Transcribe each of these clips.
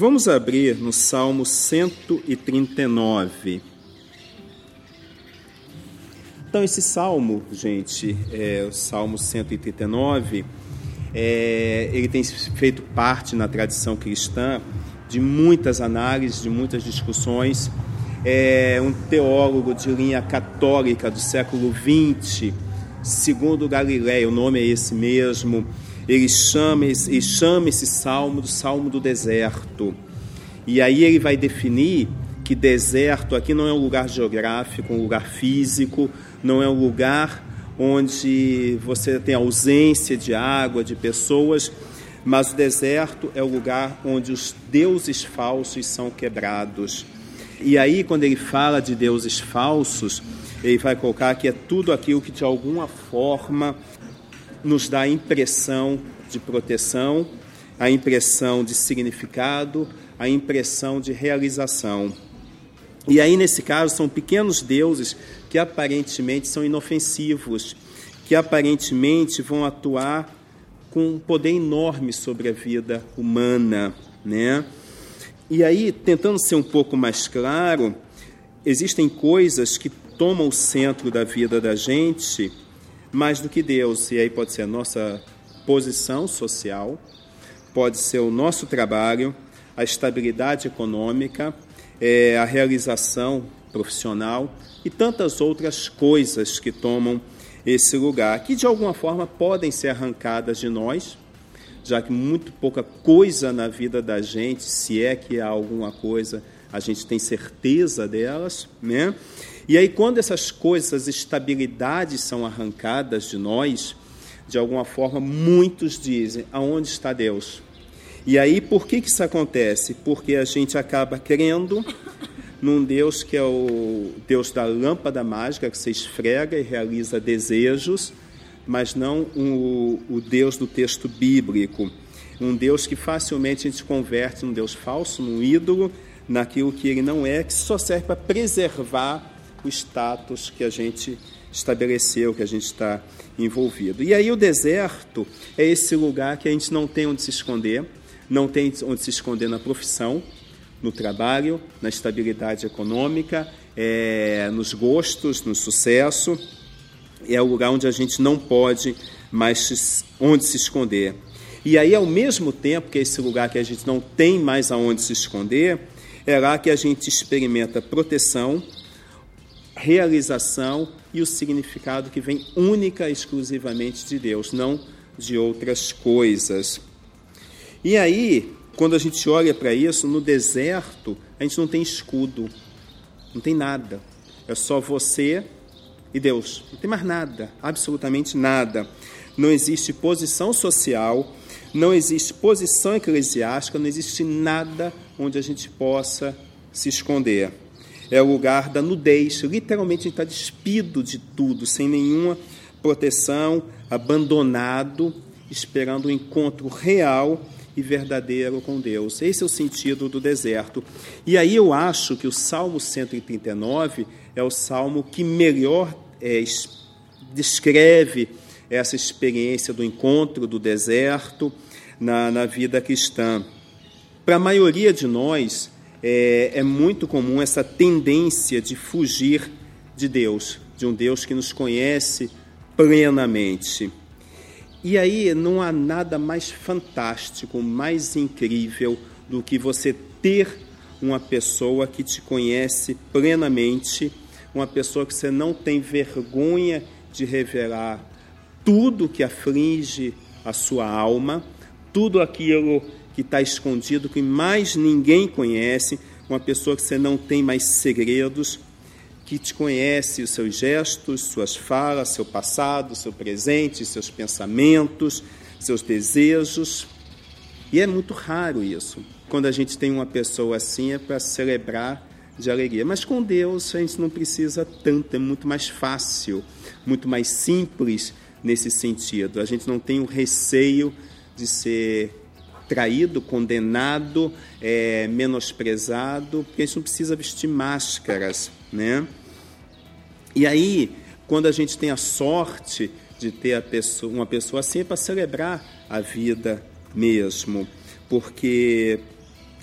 Vamos abrir no Salmo 139. Então, esse salmo, gente, é, o Salmo 139, é, ele tem feito parte na tradição cristã de muitas análises, de muitas discussões. É um teólogo de linha católica do século XX, segundo Galileia, o nome é esse mesmo, ele chama, ele chama esse salmo do salmo do deserto. E aí ele vai definir que deserto aqui não é um lugar geográfico, um lugar físico, não é um lugar onde você tem ausência de água, de pessoas, mas o deserto é o lugar onde os deuses falsos são quebrados. E aí, quando ele fala de deuses falsos, ele vai colocar que é tudo aquilo que de alguma forma nos dá a impressão de proteção, a impressão de significado, a impressão de realização. E aí, nesse caso, são pequenos deuses que aparentemente são inofensivos, que aparentemente vão atuar com um poder enorme sobre a vida humana, né? E aí, tentando ser um pouco mais claro, existem coisas que tomam o centro da vida da gente mais do que Deus. E aí pode ser a nossa posição social, pode ser o nosso trabalho, a estabilidade econômica, é, a realização profissional e tantas outras coisas que tomam esse lugar, que de alguma forma podem ser arrancadas de nós, já que muito pouca coisa na vida da gente, se é que há alguma coisa, a gente tem certeza delas, né? E aí, quando essas coisas, essas estabilidades são arrancadas de nós, de alguma forma, muitos dizem: aonde está Deus? E aí, por que, que isso acontece? Porque a gente acaba crendo num Deus que é o Deus da lâmpada mágica, que você esfrega e realiza desejos, mas não o, o Deus do texto bíblico. Um Deus que facilmente a gente converte num Deus falso, num ídolo, naquilo que ele não é, que só serve para preservar o status que a gente estabeleceu, que a gente está envolvido. E aí o deserto é esse lugar que a gente não tem onde se esconder, não tem onde se esconder na profissão, no trabalho, na estabilidade econômica, é, nos gostos, no sucesso. É o lugar onde a gente não pode mais onde se esconder. E aí, ao mesmo tempo que é esse lugar que a gente não tem mais aonde se esconder, é lá que a gente experimenta proteção, realização e o significado que vem única e exclusivamente de Deus, não de outras coisas. E aí, quando a gente olha para isso, no deserto, a gente não tem escudo, não tem nada. É só você e Deus. Não tem mais nada, absolutamente nada. Não existe posição social, não existe posição eclesiástica, não existe nada onde a gente possa se esconder é o lugar da nudez. Literalmente, está despido de tudo, sem nenhuma proteção, abandonado, esperando o um encontro real e verdadeiro com Deus. Esse é o sentido do deserto. E aí eu acho que o Salmo 139 é o salmo que melhor é, descreve essa experiência do encontro do deserto na, na vida cristã. Para a maioria de nós, é, é muito comum essa tendência de fugir de Deus, de um Deus que nos conhece plenamente. E aí não há nada mais fantástico, mais incrível do que você ter uma pessoa que te conhece plenamente, uma pessoa que você não tem vergonha de revelar tudo que aflige a sua alma, tudo aquilo que está escondido, que mais ninguém conhece, uma pessoa que você não tem mais segredos, que te conhece os seus gestos, suas falas, seu passado, seu presente, seus pensamentos, seus desejos. E é muito raro isso. Quando a gente tem uma pessoa assim é para celebrar de alegria. Mas com Deus a gente não precisa tanto, é muito mais fácil, muito mais simples nesse sentido. A gente não tem o receio de ser traído, condenado, é, menosprezado, porque a gente não precisa vestir máscaras, né? E aí, quando a gente tem a sorte de ter pessoa, uma pessoa assim, é para celebrar a vida mesmo, porque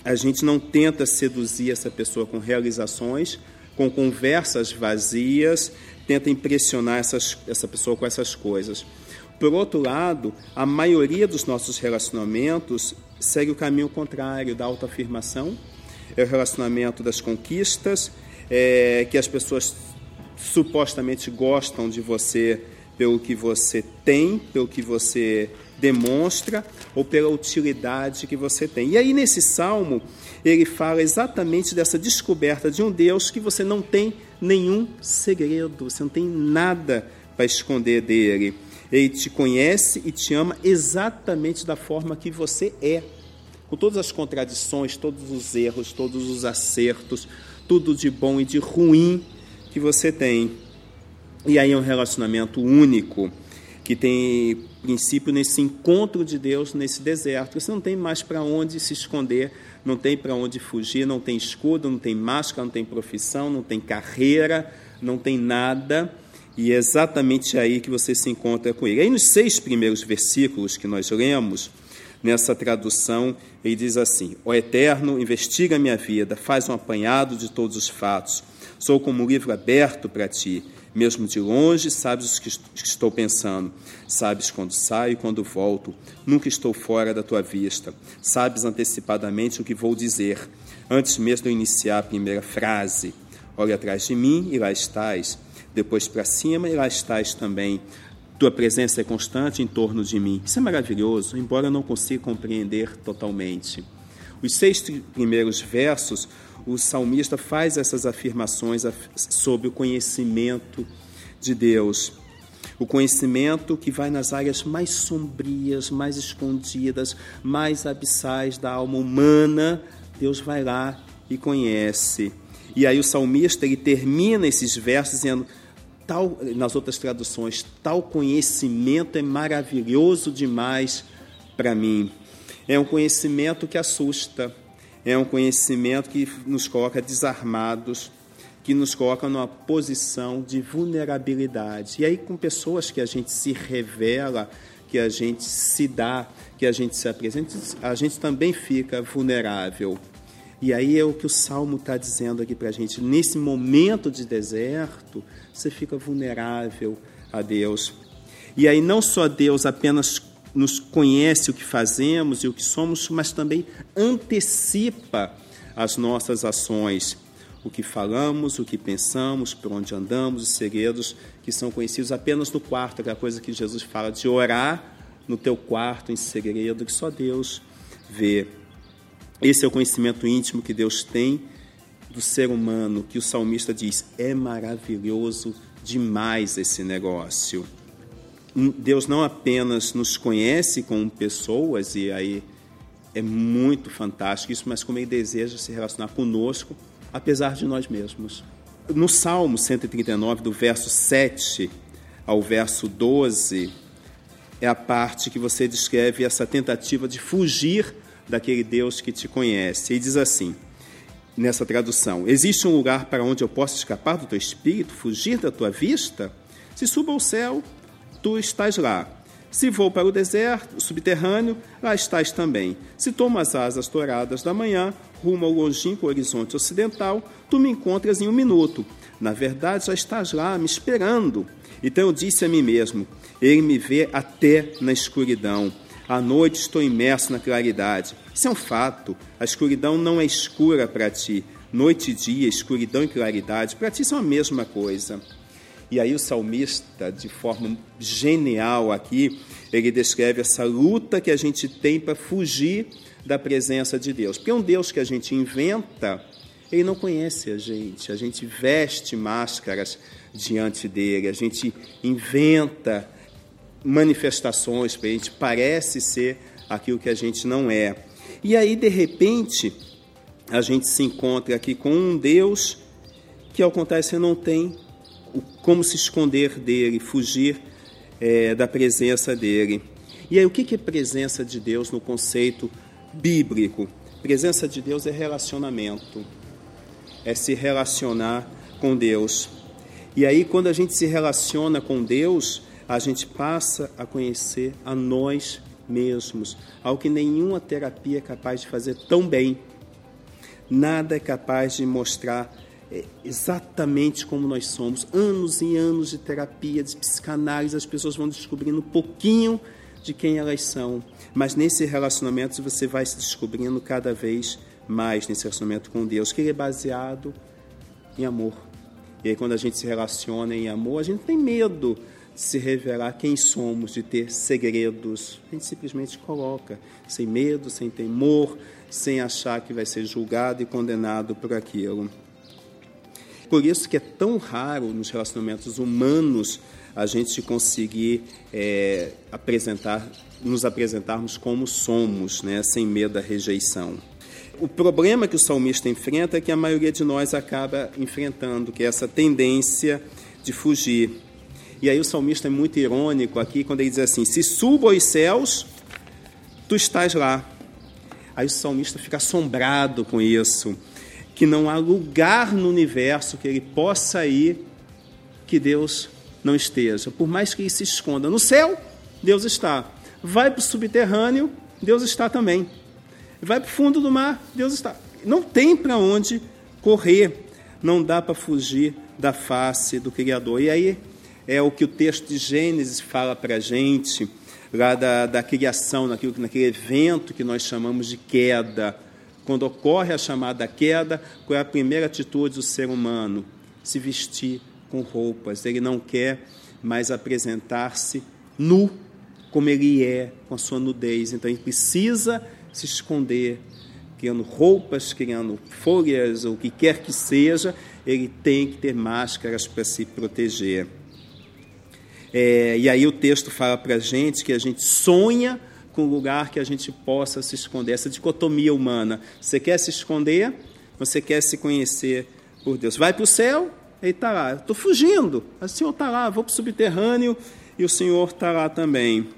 A gente não tenta seduzir essa pessoa com realizações, com conversas vazias, tenta impressionar essas, essa pessoa com essas coisas. Por outro lado, a maioria dos nossos relacionamentos segue o caminho contrário da autoafirmação, é o relacionamento das conquistas, é, que as pessoas supostamente gostam de você pelo que você tem, pelo que você demonstra ou pela utilidade que você tem. E aí, nesse salmo, ele fala exatamente dessa descoberta de um Deus que você não tem nenhum segredo, você não tem nada para esconder dele. Ele te conhece e te ama exatamente da forma que você é, com todas as contradições, todos os erros, todos os acertos, tudo de bom e de ruim que você tem. E aí é um relacionamento único que tem princípio nesse encontro de Deus nesse deserto. Você não tem mais para onde se esconder, não tem para onde fugir, não tem escudo, não tem máscara, não tem profissão, não tem carreira, não tem nada. E é exatamente aí que você se encontra com ele. Aí nos seis primeiros versículos que nós lemos, nessa tradução, ele diz assim: O Eterno investiga a minha vida, faz um apanhado de todos os fatos. Sou como um livro aberto para ti. Mesmo de longe, sabes o que estou pensando. Sabes quando saio e quando volto. Nunca estou fora da tua vista. Sabes antecipadamente o que vou dizer, antes mesmo de eu iniciar a primeira frase. Olha atrás de mim e lá estás. Depois para cima e lá estás também. Tua presença é constante em torno de mim. Isso é maravilhoso, embora eu não consiga compreender totalmente. Os seis primeiros versos o salmista faz essas afirmações sobre o conhecimento de Deus. O conhecimento que vai nas áreas mais sombrias, mais escondidas, mais abissais da alma humana, Deus vai lá e conhece. E aí o salmista ele termina esses versos dizendo tal nas outras traduções, tal conhecimento é maravilhoso demais para mim. É um conhecimento que assusta, é um conhecimento que nos coloca desarmados, que nos coloca numa posição de vulnerabilidade. E aí, com pessoas que a gente se revela, que a gente se dá, que a gente se apresenta, a gente também fica vulnerável. E aí é o que o Salmo está dizendo aqui para a gente. Nesse momento de deserto, você fica vulnerável a Deus. E aí não só Deus apenas nos conhece o que fazemos e o que somos, mas também antecipa as nossas ações, o que falamos, o que pensamos, por onde andamos, os segredos que são conhecidos apenas no quarto, aquela coisa que Jesus fala de orar no teu quarto em segredo, que só Deus vê. Esse é o conhecimento íntimo que Deus tem do ser humano, que o salmista diz: é maravilhoso demais esse negócio. Deus não apenas nos conhece como pessoas, e aí é muito fantástico isso, mas como Ele deseja se relacionar conosco, apesar de nós mesmos. No Salmo 139, do verso 7 ao verso 12, é a parte que você descreve essa tentativa de fugir daquele Deus que te conhece. E diz assim, nessa tradução: Existe um lugar para onde eu possa escapar do teu espírito, fugir da tua vista? Se suba ao céu, tu estás lá. Se vou para o deserto subterrâneo, lá estás também. Se tomo as asas douradas da manhã, rumo ao longínquo horizonte ocidental, tu me encontras em um minuto. Na verdade, já estás lá me esperando. Então eu disse a mim mesmo: Ele me vê até na escuridão. À noite estou imerso na claridade. Isso é um fato. A escuridão não é escura para ti. Noite e dia, escuridão e claridade, para ti são a mesma coisa. E aí o salmista, de forma genial aqui, ele descreve essa luta que a gente tem para fugir da presença de Deus. Porque um Deus que a gente inventa, ele não conhece a gente. A gente veste máscaras diante dele, a gente inventa manifestações para a gente, parece ser aquilo que a gente não é. E aí, de repente, a gente se encontra aqui com um Deus que, ao contrário, você não tem como se esconder dele, fugir é, da presença dele. E aí, o que é presença de Deus no conceito bíblico? Presença de Deus é relacionamento, é se relacionar com Deus. E aí, quando a gente se relaciona com Deus, a gente passa a conhecer a nós mesmos, algo que nenhuma terapia é capaz de fazer tão bem. nada é capaz de mostrar é, exatamente como nós somos. Anos e anos de terapia, de psicanálise, as pessoas vão descobrindo um pouquinho de quem elas são. Mas nesse relacionamento você vai se descobrindo cada vez mais nesse relacionamento com Deus, que ele é baseado em amor. E aí quando a gente se relaciona em amor, a gente tem medo se revelar quem somos, de ter segredos. A gente simplesmente coloca, sem medo, sem temor, sem achar que vai ser julgado e condenado por aquilo. Por isso que é tão raro nos relacionamentos humanos a gente conseguir é, apresentar, nos apresentarmos como somos, né, sem medo da rejeição. O problema que o salmista enfrenta é que a maioria de nós acaba enfrentando, que é essa tendência de fugir. E aí o salmista é muito irônico aqui quando ele diz assim: Se subo aos céus, tu estás lá. Aí o salmista fica assombrado com isso, que não há lugar no universo que ele possa ir que Deus não esteja, por mais que ele se esconda. No céu, Deus está. Vai para o subterrâneo, Deus está também. Vai para o fundo do mar, Deus está. Não tem para onde correr, não dá para fugir da face do Criador. E aí é o que o texto de Gênesis fala para a gente, lá da, da criação, naquilo, naquele evento que nós chamamos de queda. Quando ocorre a chamada queda, qual é a primeira atitude do ser humano? Se vestir com roupas, ele não quer mais apresentar-se nu como ele é, com a sua nudez. Então ele precisa se esconder, criando roupas, criando folhas, ou o que quer que seja, ele tem que ter máscaras para se proteger. É, e aí o texto fala para a gente que a gente sonha com um lugar que a gente possa se esconder, essa dicotomia humana. Você quer se esconder, você quer se conhecer por Deus. Vai para o céu, ele está lá. Estou fugindo. O Senhor está lá. Vou para o subterrâneo e o Senhor está lá também.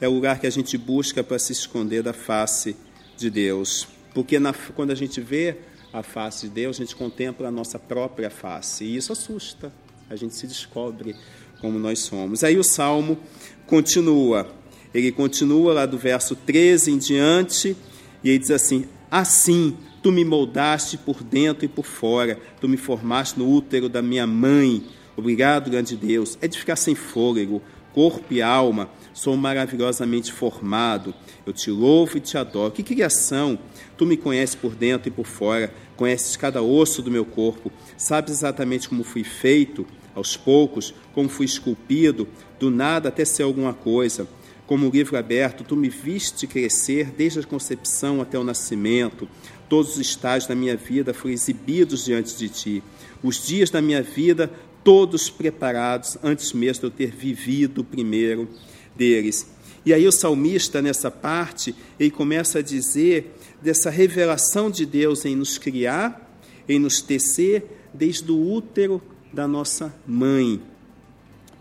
É o lugar que a gente busca para se esconder da face de Deus. Porque na, quando a gente vê a face de Deus, a gente contempla a nossa própria face. E isso assusta. A gente se descobre como nós somos. Aí o salmo continua. Ele continua lá do verso 13 em diante. E ele diz assim: Assim Tu me moldaste por dentro e por fora, tu me formaste no útero da minha mãe. Obrigado, grande Deus. É de ficar sem fôlego, corpo e alma, sou maravilhosamente formado. Eu te louvo e te adoro. Que criação! Tu me conheces por dentro e por fora, conheces cada osso do meu corpo, sabes exatamente como fui feito, aos poucos, como fui esculpido, do nada até ser alguma coisa. Como um livro aberto, tu me viste crescer desde a concepção até o nascimento. Todos os estágios da minha vida foram exibidos diante de ti. Os dias da minha vida, todos preparados antes mesmo de eu ter vivido o primeiro deles. E aí o salmista, nessa parte, ele começa a dizer dessa revelação de Deus em nos criar, em nos tecer desde o útero da nossa mãe.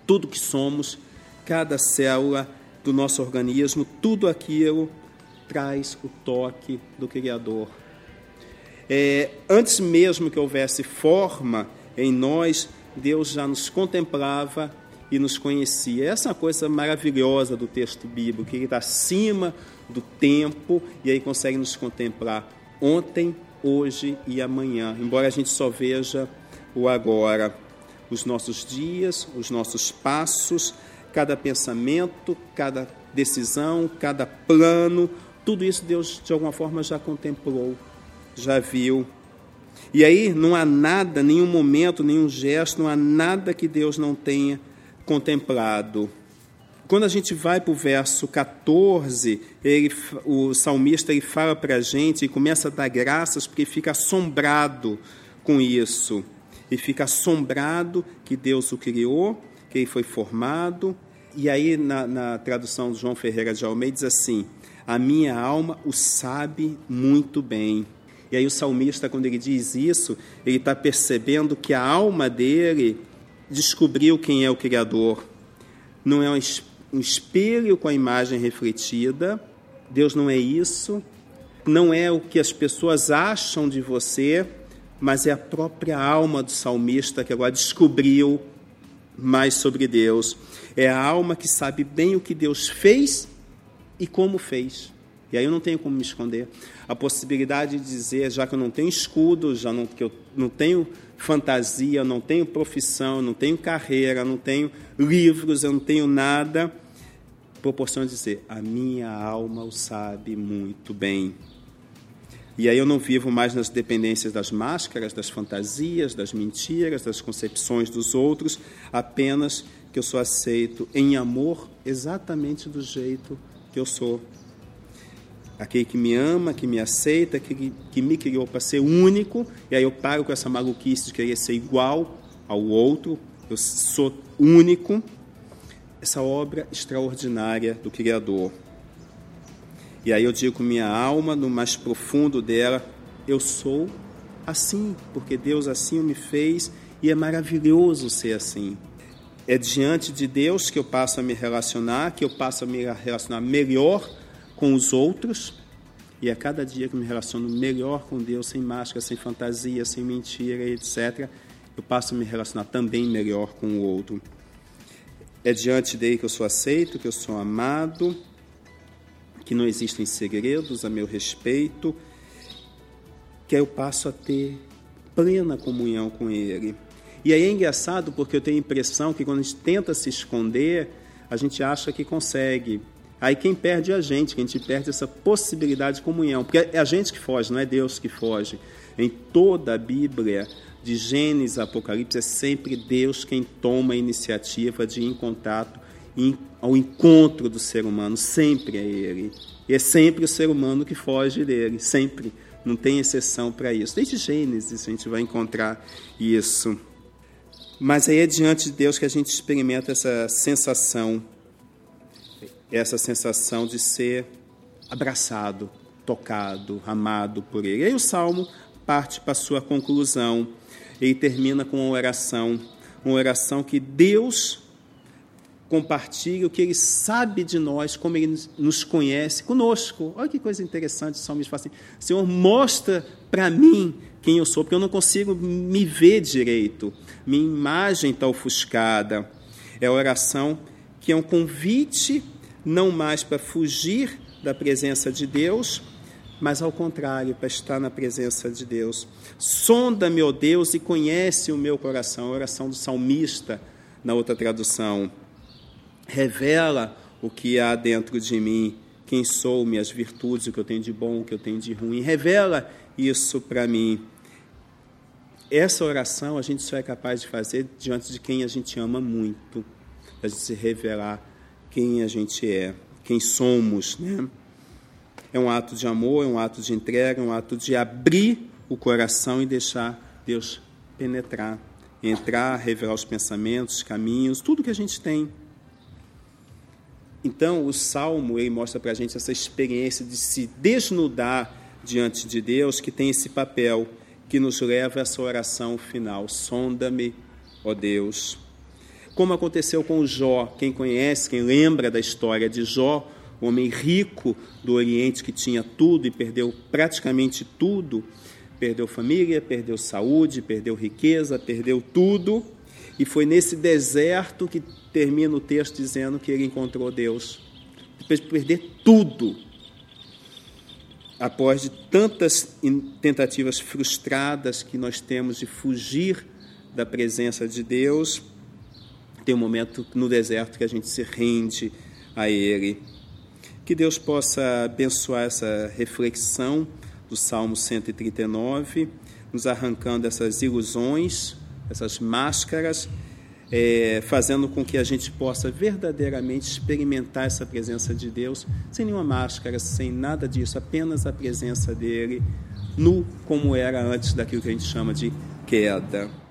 Tudo que somos, cada célula do nosso organismo, tudo aquilo traz o toque do Criador é, antes mesmo que houvesse forma em nós, Deus já nos contemplava e nos conhecia. Essa é uma coisa maravilhosa do texto bíblico, que ele está acima do tempo e aí consegue nos contemplar ontem, hoje e amanhã, embora a gente só veja o agora. Os nossos dias, os nossos passos, cada pensamento, cada decisão, cada plano, tudo isso Deus de alguma forma já contemplou já viu. E aí não há nada, nenhum momento, nenhum gesto, não há nada que Deus não tenha contemplado. Quando a gente vai para o verso 14, ele, o salmista ele fala para a gente e começa a dar graças porque fica assombrado com isso. E fica assombrado que Deus o criou, que ele foi formado. E aí, na, na tradução de João Ferreira de Almeida, diz assim: A minha alma o sabe muito bem. E aí o salmista, quando ele diz isso, ele está percebendo que a alma dele descobriu quem é o Criador. Não é um espelho com a imagem refletida. Deus não é isso. Não é o que as pessoas acham de você, mas é a própria alma do salmista que agora descobriu mais sobre Deus. É a alma que sabe bem o que Deus fez e como fez. E aí eu não tenho como me esconder. A possibilidade de dizer, já que eu não tenho escudo, já não, que eu não tenho fantasia, eu não tenho profissão, eu não tenho carreira, eu não tenho livros, eu não tenho nada, proporciona dizer, a minha alma o sabe muito bem. E aí eu não vivo mais nas dependências das máscaras, das fantasias, das mentiras, das concepções dos outros, apenas que eu sou aceito em amor exatamente do jeito que eu sou. Aquele que me ama, que me aceita, que, que me criou para ser único, e aí eu paro com essa maluquice de querer ser igual ao outro, eu sou único. Essa obra extraordinária do Criador. E aí eu digo minha alma, no mais profundo dela, eu sou assim, porque Deus assim me fez e é maravilhoso ser assim. É diante de Deus que eu passo a me relacionar, que eu passo a me relacionar melhor com os outros. E a cada dia que me relaciono melhor com Deus, sem máscara, sem fantasia, sem mentira, etc., eu passo a me relacionar também melhor com o outro. É diante dele que eu sou aceito, que eu sou amado, que não existem segredos a meu respeito, que eu passo a ter plena comunhão com Ele. E aí é engraçado porque eu tenho a impressão que quando a gente tenta se esconder, a gente acha que consegue. Aí quem perde é a gente, que a gente perde essa possibilidade de comunhão, porque é a gente que foge, não é Deus que foge. Em toda a Bíblia, de Gênesis a Apocalipse, é sempre Deus quem toma a iniciativa de ir em contato ao encontro do ser humano, sempre é ele. E é sempre o ser humano que foge dele, sempre. Não tem exceção para isso. Desde Gênesis a gente vai encontrar isso. Mas aí é diante de Deus que a gente experimenta essa sensação, essa sensação de ser abraçado, tocado, amado por Ele. E aí o Salmo parte para a sua conclusão. Ele termina com uma oração, uma oração que Deus compartilha o que ele sabe de nós, como ele nos conhece conosco. Olha que coisa interessante o salmista fala assim: Senhor, mostra para mim quem eu sou, porque eu não consigo me ver direito. Minha imagem está ofuscada. É a oração que é um convite não mais para fugir da presença de Deus, mas ao contrário, para estar na presença de Deus. Sonda, meu Deus, e conhece o meu coração. A oração do salmista, na outra tradução revela o que há dentro de mim, quem sou, minhas virtudes, o que eu tenho de bom, o que eu tenho de ruim. Revela isso para mim. Essa oração a gente só é capaz de fazer diante de quem a gente ama muito, a gente se revelar quem a gente é, quem somos, né? É um ato de amor, é um ato de entrega, é um ato de abrir o coração e deixar Deus penetrar, entrar, revelar os pensamentos, caminhos, tudo que a gente tem. Então, o Salmo ele mostra para a gente essa experiência de se desnudar diante de Deus, que tem esse papel que nos leva a essa oração final: sonda-me, ó Deus. Como aconteceu com Jó, quem conhece, quem lembra da história de Jó, homem rico do Oriente que tinha tudo e perdeu praticamente tudo, perdeu família, perdeu saúde, perdeu riqueza, perdeu tudo, e foi nesse deserto que termina o texto dizendo que ele encontrou Deus. Depois de perder tudo, após de tantas tentativas frustradas que nós temos de fugir da presença de Deus, tem um momento no deserto que a gente se rende a Ele. Que Deus possa abençoar essa reflexão do Salmo 139, nos arrancando essas ilusões, essas máscaras é, fazendo com que a gente possa verdadeiramente experimentar essa presença de Deus, sem nenhuma máscara, sem nada disso, apenas a presença dele, nu como era antes daquilo que a gente chama de queda.